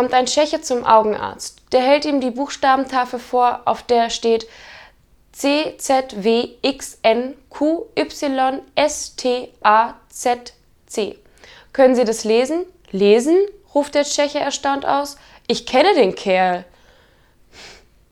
kommt ein Tscheche zum Augenarzt. Der hält ihm die Buchstabentafel vor, auf der steht C Z W X N Q Y S T A Z C. Können Sie das lesen? Lesen? ruft der Tscheche erstaunt aus. Ich kenne den Kerl.